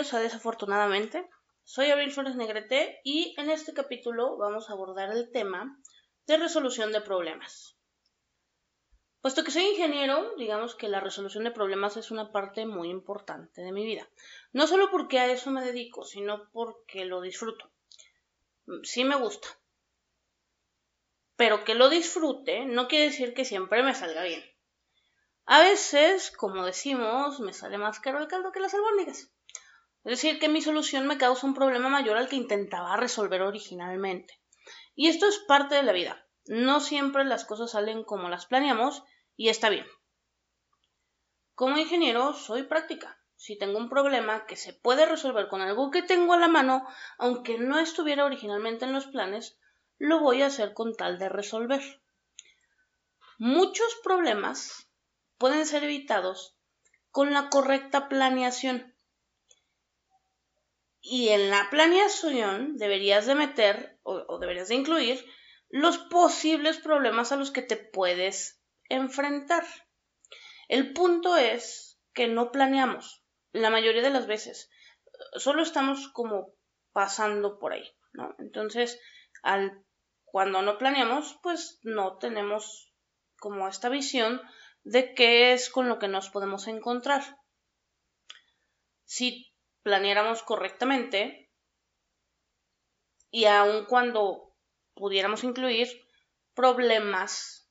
a Desafortunadamente. Soy Abril Flores Negrete y en este capítulo vamos a abordar el tema de resolución de problemas. Puesto que soy ingeniero, digamos que la resolución de problemas es una parte muy importante de mi vida. No solo porque a eso me dedico, sino porque lo disfruto. Sí me gusta. Pero que lo disfrute no quiere decir que siempre me salga bien. A veces, como decimos, me sale más caro el caldo que las albóndigas. Es decir, que mi solución me causa un problema mayor al que intentaba resolver originalmente. Y esto es parte de la vida. No siempre las cosas salen como las planeamos y está bien. Como ingeniero soy práctica. Si tengo un problema que se puede resolver con algo que tengo a la mano, aunque no estuviera originalmente en los planes, lo voy a hacer con tal de resolver. Muchos problemas pueden ser evitados con la correcta planeación. Y en la planeación deberías de meter o, deberías de incluir los posibles problemas a los que te puedes enfrentar. El punto es que no planeamos la mayoría de las veces. Solo estamos como pasando por ahí, ¿no? Entonces, al, cuando no planeamos, pues no tenemos como esta visión de qué es con lo que nos podemos encontrar. Si planeáramos correctamente y aun cuando pudiéramos incluir problemas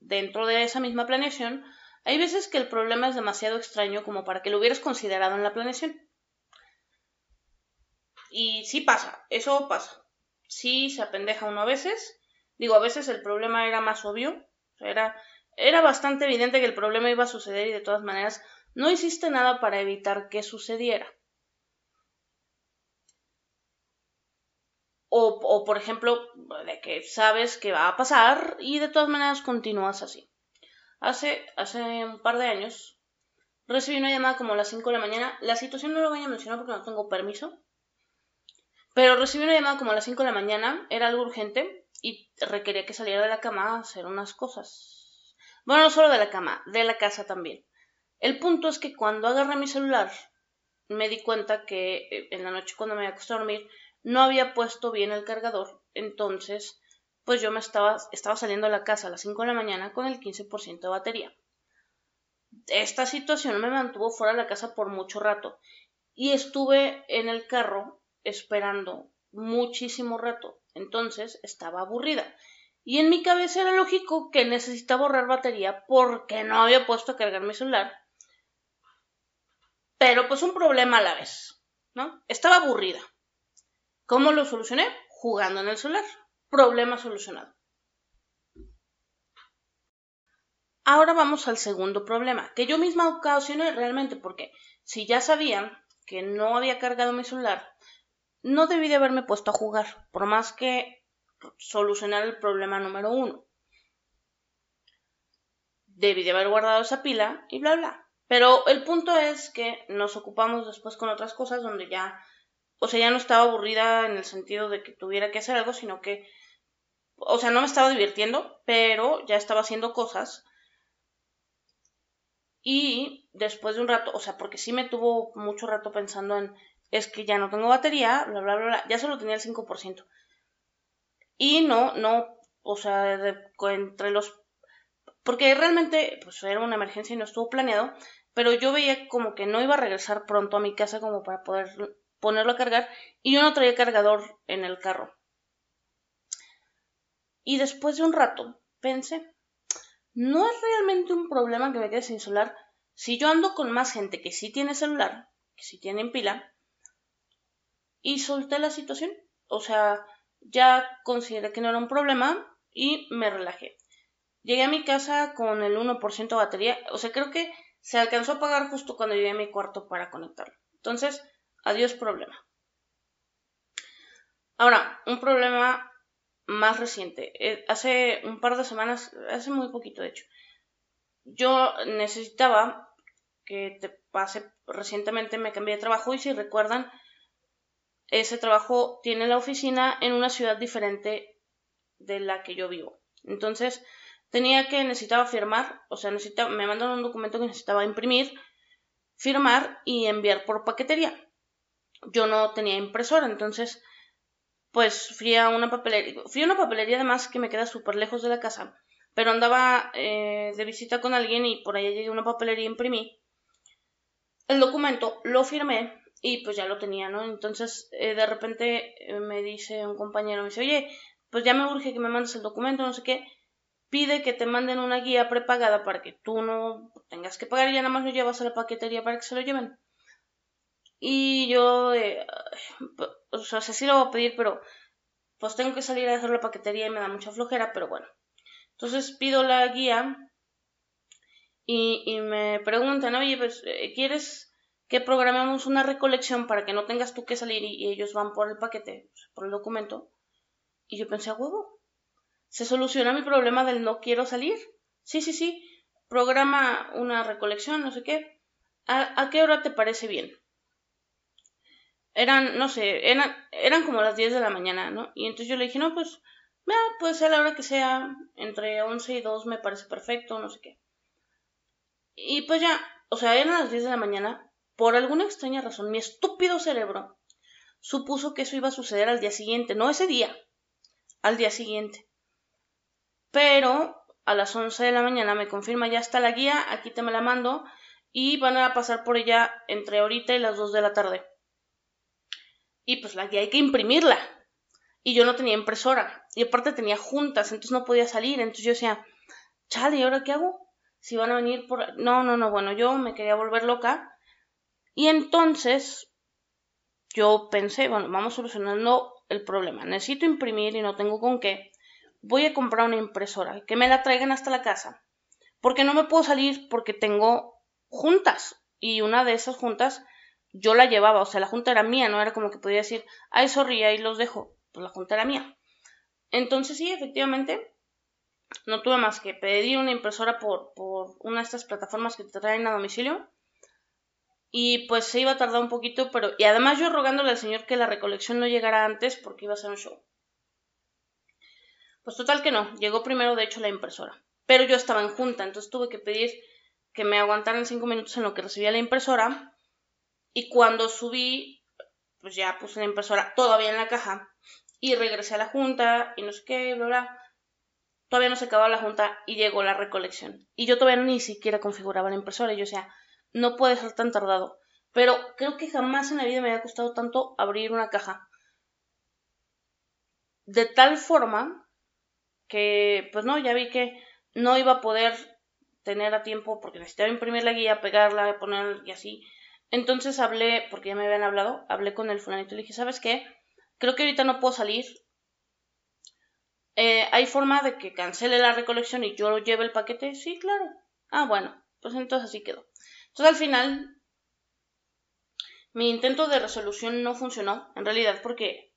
dentro de esa misma planeación, hay veces que el problema es demasiado extraño como para que lo hubieras considerado en la planeación. Y sí pasa, eso pasa. Sí se apendeja uno a veces. Digo, a veces el problema era más obvio. era era bastante evidente que el problema iba a suceder y de todas maneras no hiciste nada para evitar que sucediera. O, por ejemplo, de que sabes que va a pasar y de todas maneras continúas así. Hace, hace un par de años recibí una llamada como a las 5 de la mañana. La situación no lo voy a mencionar porque no tengo permiso. Pero recibí una llamada como a las 5 de la mañana. Era algo urgente y requería que saliera de la cama a hacer unas cosas. Bueno, no solo de la cama, de la casa también. El punto es que cuando agarré mi celular, me di cuenta que eh, en la noche cuando me acosté a dormir, no había puesto bien el cargador. Entonces, pues yo me estaba, estaba saliendo de la casa a las 5 de la mañana con el 15% de batería. Esta situación me mantuvo fuera de la casa por mucho rato y estuve en el carro esperando muchísimo rato. Entonces estaba aburrida y en mi cabeza era lógico que necesitaba borrar batería porque no había puesto a cargar mi celular. Pero pues un problema a la vez, ¿no? Estaba aburrida. ¿Cómo lo solucioné? Jugando en el celular. Problema solucionado. Ahora vamos al segundo problema, que yo misma ocasioné realmente porque si ya sabía que no había cargado mi celular, no debí de haberme puesto a jugar, por más que solucionar el problema número uno. Debí de haber guardado esa pila y bla bla. Pero el punto es que nos ocupamos después con otras cosas donde ya, o sea, ya no estaba aburrida en el sentido de que tuviera que hacer algo, sino que, o sea, no me estaba divirtiendo, pero ya estaba haciendo cosas. Y después de un rato, o sea, porque sí me tuvo mucho rato pensando en, es que ya no tengo batería, bla, bla, bla, bla, ya solo tenía el 5%. Y no, no, o sea, entre los... Porque realmente, pues era una emergencia y no estuvo planeado, pero yo veía como que no iba a regresar pronto a mi casa como para poder ponerlo a cargar y yo no traía cargador en el carro. Y después de un rato pensé, no es realmente un problema que me quede sin celular si yo ando con más gente que sí tiene celular, que sí tiene pila, y solté la situación. O sea, ya consideré que no era un problema y me relajé. Llegué a mi casa con el 1% de batería, o sea, creo que se alcanzó a pagar justo cuando llegué a mi cuarto para conectarlo. Entonces, adiós problema. Ahora, un problema más reciente. Eh, hace un par de semanas, hace muy poquito de hecho, yo necesitaba que te pase, recientemente me cambié de trabajo y si recuerdan, ese trabajo tiene la oficina en una ciudad diferente de la que yo vivo. Entonces, tenía que, necesitaba firmar, o sea, necesitaba, me mandaron un documento que necesitaba imprimir, firmar y enviar por paquetería. Yo no tenía impresora, entonces pues fui a una papelería, fui a una papelería además que me queda súper lejos de la casa, pero andaba eh, de visita con alguien y por ahí llegué a una papelería imprimí el documento, lo firmé y pues ya lo tenía, ¿no? Entonces eh, de repente eh, me dice un compañero, me dice, oye, pues ya me urge que me mandes el documento, no sé qué, pide que te manden una guía prepagada para que tú no tengas que pagar y ya nada más lo llevas a la paquetería para que se lo lleven. Y yo, eh, o sea, sí lo voy a pedir, pero pues tengo que salir a hacer la paquetería y me da mucha flojera, pero bueno. Entonces pido la guía y, y me preguntan, oye, pues, eh, ¿quieres que programemos una recolección para que no tengas tú que salir y, ellos van por el paquete, por el documento? Y yo pensé, huevo, se soluciona mi problema del no quiero salir. Sí, sí, sí, programa una recolección, no sé qué. ¿A, a qué hora te parece bien? Eran, no sé, eran, eran como las 10 de la mañana, ¿no? Y entonces yo le dije, no, pues, mira, puede ser la hora que sea, entre 11 y 2 me parece perfecto, no sé qué. Y pues ya, o sea, eran las 10 de la mañana, por alguna extraña razón, mi estúpido cerebro supuso que eso iba a suceder al día siguiente, no ese día, al día siguiente. Pero a las 11 de la mañana me confirma, ya está la guía, aquí te me la mando, y van a pasar por ella entre ahorita y las 2 de la tarde. Y pues la hay que imprimirla. Y yo no tenía impresora. Y aparte tenía juntas, entonces no podía salir. Entonces yo decía, chale, ¿y ahora qué hago? Si van a venir por... No, no, no, bueno, yo me quería volver loca. Y entonces yo pensé, bueno, vamos solucionando el problema. Necesito imprimir y no tengo con qué. Voy a comprar una impresora, que me la traigan hasta la casa. Porque no me puedo salir porque tengo juntas. Y una de esas juntas yo la llevaba, o sea, la junta era mía, no era como que podía decir, ay, sorry, ahí los dejo, pues la junta era mía. Entonces sí, efectivamente, no tuve más que pedir una impresora por, por una de estas plataformas que te traen a domicilio. Y pues se iba a tardar un poquito, pero... Y además yo rogándole al señor que la recolección no llegara antes porque iba a ser un show. Pues total que no, llegó primero de hecho la impresora. Pero yo estaba en junta, entonces tuve que pedir que me aguantaran cinco minutos en lo que recibía la impresora y cuando subí, pues ya puse la impresora todavía en la caja y regresé a la junta y no sé qué, bla, bla. Todavía no se acababa la junta y llegó la recolección. Y yo todavía ni siquiera configuraba la impresora. Y yo, decía, no puede ser tan tardado. Pero creo que jamás en la vida me había costado tanto abrir una caja. De tal forma que, pues no, ya vi que no iba a poder tener a tiempo porque necesitaba imprimir la guía, pegarla, poner y así. Entonces hablé, porque ya me habían hablado, hablé con el fulanito y le dije, ¿sabes qué? Creo que ahorita no puedo salir. Eh, ¿Hay forma de que cancele la recolección y yo lleve el paquete? Sí, claro. Ah, bueno, pues entonces así quedó. Entonces al final, mi intento de resolución no funcionó, en realidad, porque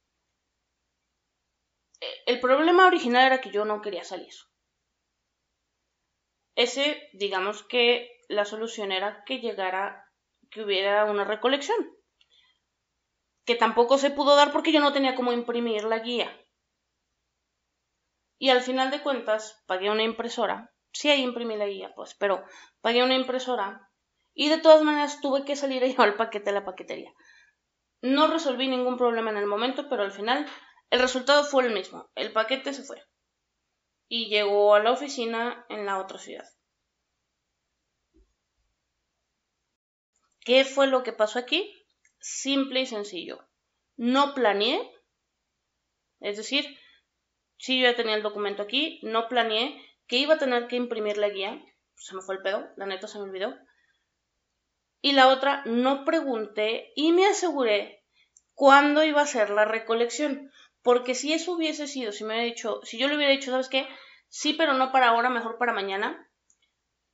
eh, el problema original era que yo no quería salir. Ese, digamos que la solución era que llegara que hubiera una recolección. Que tampoco se pudo dar porque yo no tenía cómo imprimir la guía. Y al final de cuentas pagué una impresora. Sí, ahí imprimí la guía, pues, pero pagué una impresora. Y de todas maneras tuve que salir a llevar el paquete a la paquetería. No resolví ningún problema en el momento, pero al final el resultado fue el mismo. El paquete se fue. Y llegó a la oficina en la otra ciudad. ¿Qué fue lo que pasó aquí? Simple y sencillo. No planeé, es decir, si yo ya tenía el documento aquí, no planeé que iba a tener que imprimir la guía, se me fue el pedo, la neta se me olvidó. Y la otra, no pregunté y me aseguré cuándo iba a ser la recolección. Porque si eso hubiese sido, si me hubiera dicho, si yo le hubiera dicho, ¿sabes qué? Sí, pero no para ahora, mejor para mañana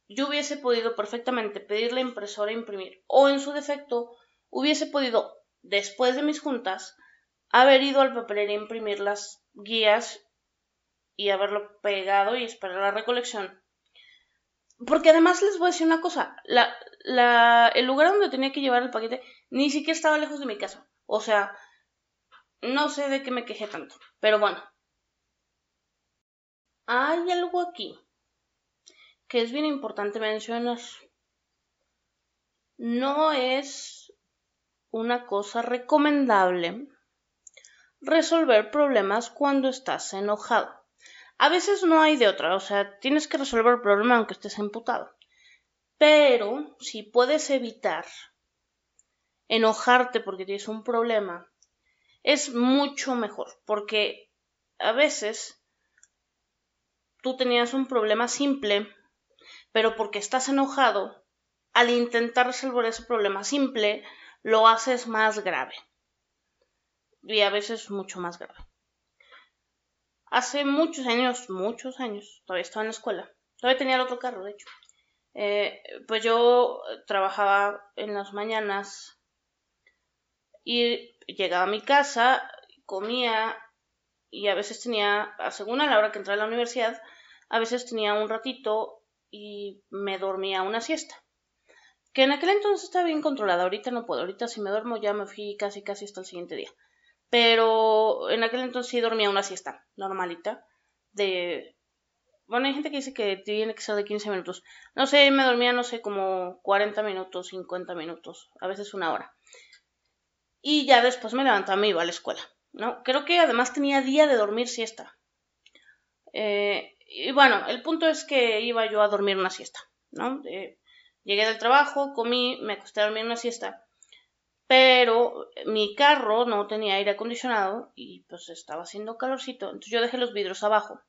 yo hubiese podido perfectamente pedir la impresora e imprimir, o en su defecto, hubiese podido, después de mis juntas, haber ido al papelero a imprimir las guías y haberlo pegado y esperar la recolección. Porque además les voy a decir una cosa, la, la, el lugar donde tenía que llevar el paquete ni siquiera estaba lejos de mi casa. O sea, no sé de qué me quejé tanto, pero bueno. Hay algo aquí que es bien importante mencionar. No es una cosa recomendable resolver problemas cuando estás enojado. A veces no hay de otra, o sea, tienes que resolver el problema aunque estés emputado. Pero si puedes evitar enojarte porque tienes un problema, es mucho mejor, porque a veces tú tenías un problema simple, pero porque estás enojado, al intentar resolver ese problema simple, lo haces más grave. Y a veces mucho más grave. Hace muchos años, muchos años, todavía estaba en la escuela. Todavía tenía el otro carro, de hecho. Eh, pues yo trabajaba en las mañanas y llegaba a mi casa, comía y a veces tenía, según a la hora que entraba a la universidad, a veces tenía un ratito y me dormía una siesta. Que en aquel entonces estaba bien controlada, ahorita no puedo, ahorita si me duermo ya me fui casi casi hasta el siguiente día. Pero en aquel entonces sí dormía una siesta normalita de bueno, hay gente que dice que tiene que ser de 15 minutos. No sé, me dormía, no sé, como 40 minutos, 50 minutos, a veces una hora. Y ya después me levantaba y iba a la escuela, ¿no? Creo que además tenía día de dormir siesta. Eh, y bueno, el punto es que iba yo a dormir una siesta, ¿no? Eh, llegué del trabajo, comí, me acosté a dormir una siesta. Pero mi carro no tenía aire acondicionado y pues estaba haciendo calorcito. Entonces yo dejé los vidrios abajo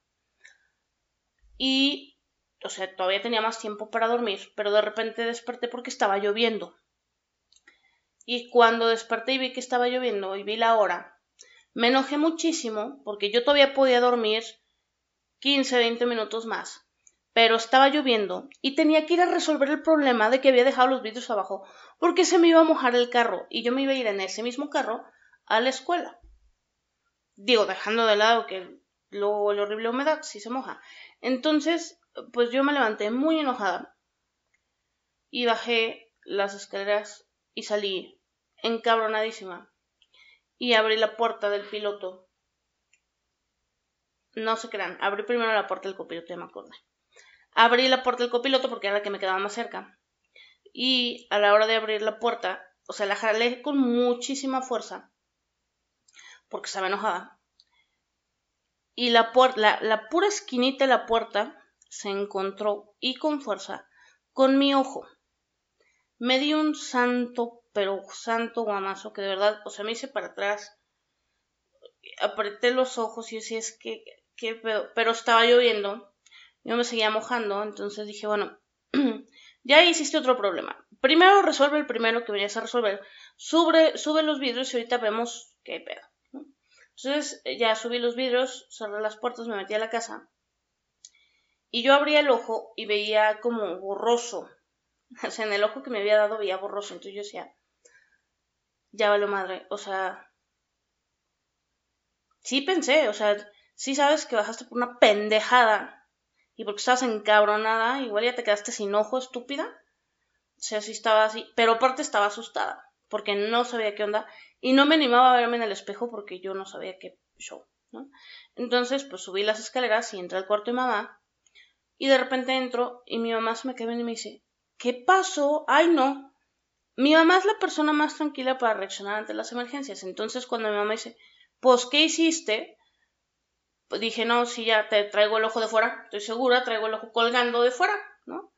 y, o sea, todavía tenía más tiempo para dormir, pero de repente desperté porque estaba lloviendo. Y cuando desperté y vi que estaba lloviendo y vi la hora, me enojé muchísimo porque yo todavía podía dormir 15, 20 minutos más, pero estaba lloviendo y tenía que ir a resolver el problema de que había dejado los vidrios abajo porque se me iba a mojar el carro y yo me iba a ir en ese mismo carro a la escuela. Digo, dejando de lado que lo, la horrible humedad si se moja. Entonces, pues yo me levanté muy enojada y bajé las escaleras y salí encabronadísima y abrí la puerta del piloto. No se crean, abrí primero la puerta del copiloto, ya me acordé. Abrí la puerta del copiloto porque era la que me quedaba más cerca. Y a la hora de abrir la puerta, o sea, la jalé con muchísima fuerza porque estaba enojada y la, la, pura esquinita de la puerta se encontró y con fuerza con mi ojo. Me di un santo, pero santo guamazo que de verdad, o sea, me hice para atrás, apreté los ojos y decía, es que, que pero estaba lloviendo, yo me seguía mojando, entonces dije, bueno, ya hiciste otro problema. Primero resuelve el primero que venías a resolver, sube, sube los vidrios y ahorita vemos qué pedo. Entonces eh, ya subí los vidrios, cerré las puertas, me metí a la casa y yo abría el ojo y veía como borroso. O sea, en el ojo que me había dado veía borroso. Entonces yo decía, ya vale madre. O sea, sí pensé, o sea, sí sabes que bajaste por una pendejada y porque estabas encabronada, igual ya te quedaste sin ojo, estúpida. O sea, sí estaba así, pero aparte estaba asustada porque no sabía qué onda y no me animaba a verme en el espejo porque yo no sabía qué show, ¿no? Entonces, pues subí las escaleras y entré al cuarto de mamá y de repente entro y mi mamá se me queda y me dice, ¿qué pasó? Ay, no. Mi mamá es la persona más tranquila para reaccionar ante las emergencias. Entonces, cuando mi mamá dice, pues, ¿qué hiciste? Dije, no, si ya te traigo el ojo de fuera, estoy segura, traigo el ojo colgando de fuera, ¿no?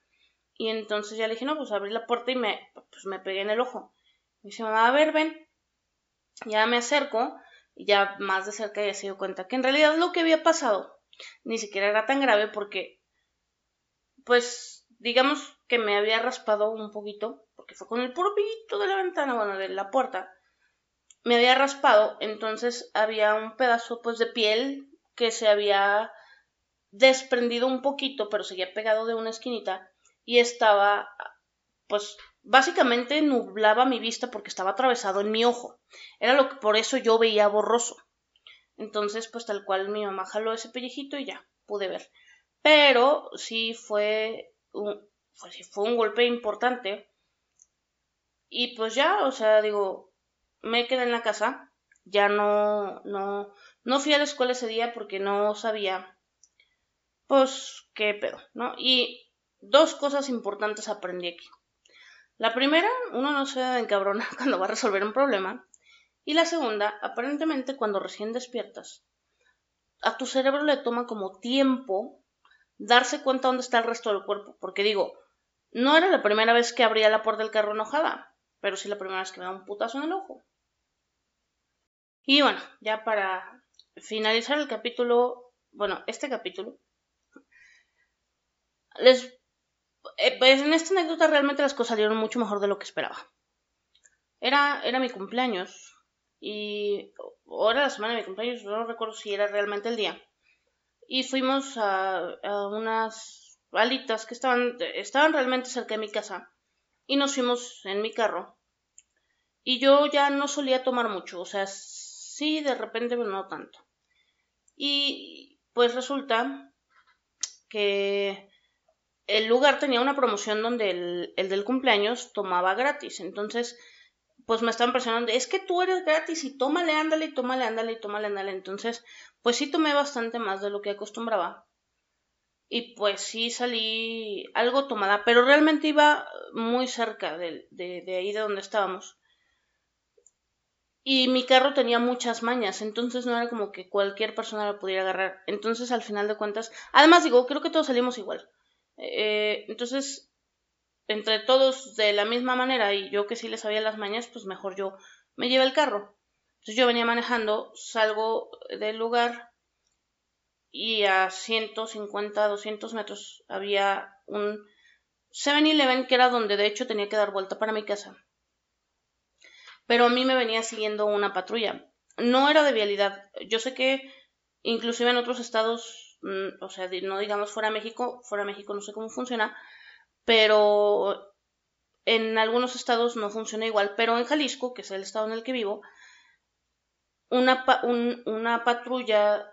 Y entonces ya le dije, no, pues abrí la puerta y me, pues, me pegué en el ojo. Me dice, mamá, a ver, ven. Ya me acerco y ya más de cerca ya se dio cuenta que en realidad lo que había pasado ni siquiera era tan grave porque, pues, digamos que me había raspado un poquito, porque fue con el puro pillito de la ventana, bueno, de la puerta, me había raspado, entonces había un pedazo, pues, de piel que se había desprendido un poquito, pero seguía pegado de una esquinita y estaba, pues, Básicamente nublaba mi vista porque estaba atravesado en mi ojo. Era lo que por eso yo veía borroso. Entonces, pues tal cual mi mamá jaló ese pellejito y ya pude ver. Pero sí fue un, fue un golpe importante. Y pues ya, o sea, digo, me quedé en la casa. Ya no, no, no fui a la escuela ese día porque no sabía, pues, qué pedo, ¿no? Y dos cosas importantes aprendí aquí. La primera, uno no se encabrona cuando va a resolver un problema. Y la segunda, aparentemente cuando recién despiertas, a tu cerebro le toma como tiempo darse cuenta dónde está el resto del cuerpo. Porque digo, no era la primera vez que abría la puerta del carro enojada, pero sí la primera vez que me da un putazo en el ojo. Y bueno, ya para finalizar el capítulo, bueno, este capítulo, les, eh, pues en esta anécdota realmente las cosas salieron mucho mejor de lo que esperaba. Era, era mi cumpleaños y o era la semana de mi cumpleaños, no recuerdo si era realmente el día. Y fuimos a, unas alitas que estaban, estaban realmente cerca de mi casa y nos fuimos en mi carro. Y yo ya no solía tomar mucho, o sea, sí, de repente, pero no tanto. Y pues resulta que el lugar tenía una promoción donde el, el del cumpleaños tomaba gratis. Entonces, pues me estaban presionando, es que tú eres gratis y tómale, ándale, y tómale, ándale, y tómale, ándale. Entonces, pues sí tomé bastante más de lo que acostumbraba. Y pues sí salí algo tomada, pero realmente iba muy cerca de, de, de ahí de donde estábamos. Y mi carro tenía muchas mañas, entonces no era como que cualquier persona lo pudiera agarrar. Entonces, al final de cuentas, además digo, creo que todos salimos igual. Eh, entonces, entre todos de la misma manera y yo que sí le sabía las mañas, pues mejor yo me llevé el carro. Entonces yo venía manejando, salgo del lugar y a 150, 200 metros había un 7-Eleven que era donde de hecho tenía que dar vuelta para mi casa. Pero a mí me venía siguiendo una patrulla. No era de vialidad. Yo sé que inclusive en otros estados, mm, o sea, no digamos fuera de México, fuera de México no sé cómo funciona, pero en algunos estados no funciona igual, pero en Jalisco, que es el estado en el que vivo, una, una patrulla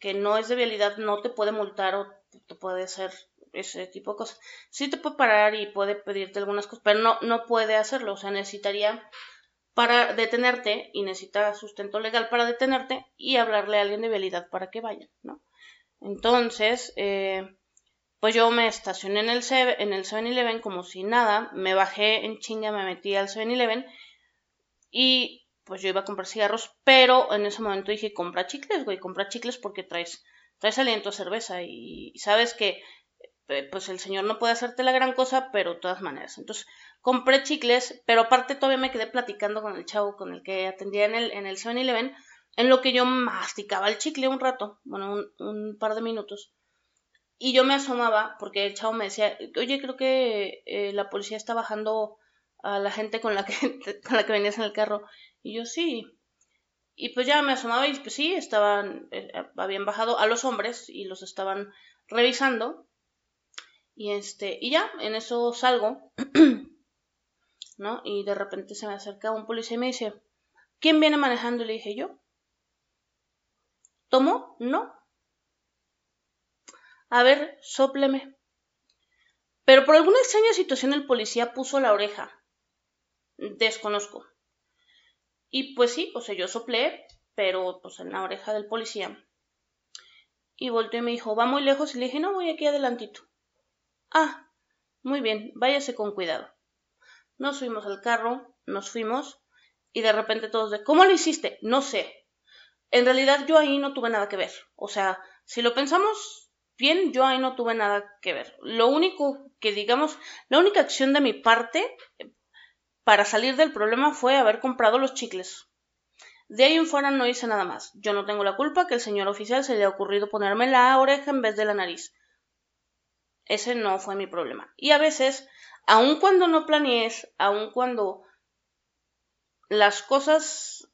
que no es de vialidad no te puede multar o te puede hacer ese tipo de cosas. Sí te puede parar y puede pedirte algunas cosas, pero no, no puede hacerlo. O sea, necesitaría para detenerte y necesita sustento legal para detenerte y hablarle a alguien de vialidad para que vaya, ¿no? Entonces, eh, pues yo me estacioné en el 7-Eleven como si nada, me bajé en chinga, me metí al 7-Eleven y pues yo iba a comprar cigarros, pero en ese momento dije, compra chicles, güey, compra chicles porque traes, traes aliento a cerveza y, sabes que eh, pues el señor no puede hacerte la gran cosa, pero de todas maneras. Entonces compré chicles, pero aparte todavía me quedé platicando con el chavo con el que atendía en el, en el 7-Eleven, en lo que yo masticaba el chicle un rato, bueno, un, par de minutos. Y yo me asomaba porque el chavo me decía, oye, creo que eh, la policía está bajando a la gente con la que, con la que venías en el carro. Y yo sí. Y pues ya me asomaba y pues sí, estaban, eh, habían bajado a los hombres y los estaban revisando. Y este, y ya, en eso salgo, ¿no? Y de repente se me acerca un policía y me dice, ¿quién viene manejando? Le dije yo. ¿Tomó? No. A ver, sópleme. Pero por alguna extraña situación el policía puso la oreja. Desconozco. Y pues sí, o sea, yo soplé, pero pues en la oreja del policía. Y volteó y me dijo, ¿va muy lejos? Y le dije, no, voy aquí adelantito. Ah, muy bien, váyase con cuidado. Nos fuimos al carro, nos fuimos, y de repente todos de, ¿cómo lo hiciste? No sé. En realidad yo ahí no tuve nada que ver. O sea, si lo pensamos bien, yo ahí no tuve nada que ver. Lo único que, digamos, la única acción de mi parte eh, para salir del problema fue haber comprado los chicles. De ahí en fuera no hice nada más. Yo no tengo la culpa que el señor oficial se le haya ocurrido ponerme la oreja en vez de la nariz. Ese no fue mi problema. Y a veces, aun cuando no planees, aun cuando las cosas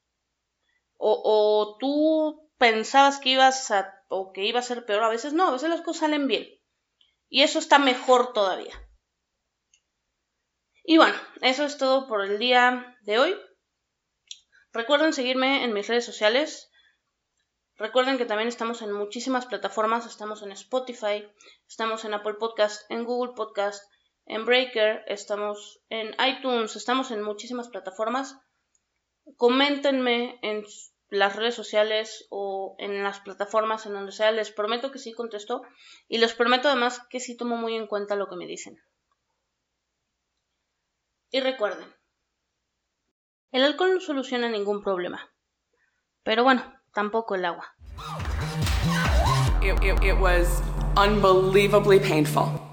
o, tú pensabas que ibas a o que iba a ser peor, a veces no, a veces las cosas salen bien. Y eso está mejor todavía. Y bueno, eso es todo por el día de hoy. Recuerden seguirme en mis redes sociales. Recuerden que también estamos en muchísimas plataformas. Estamos en Spotify, estamos en Apple Podcast, en Google Podcast, en Breaker, estamos en iTunes, estamos en muchísimas plataformas. Coméntenme en las redes sociales o en las plataformas en donde sea, les prometo que sí contesto y les prometo además que sí tomo muy en cuenta lo que me dicen. Y recuerden, el alcohol no soluciona ningún problema. Pero bueno, tampoco el agua. It, it, it was unbelievably painful.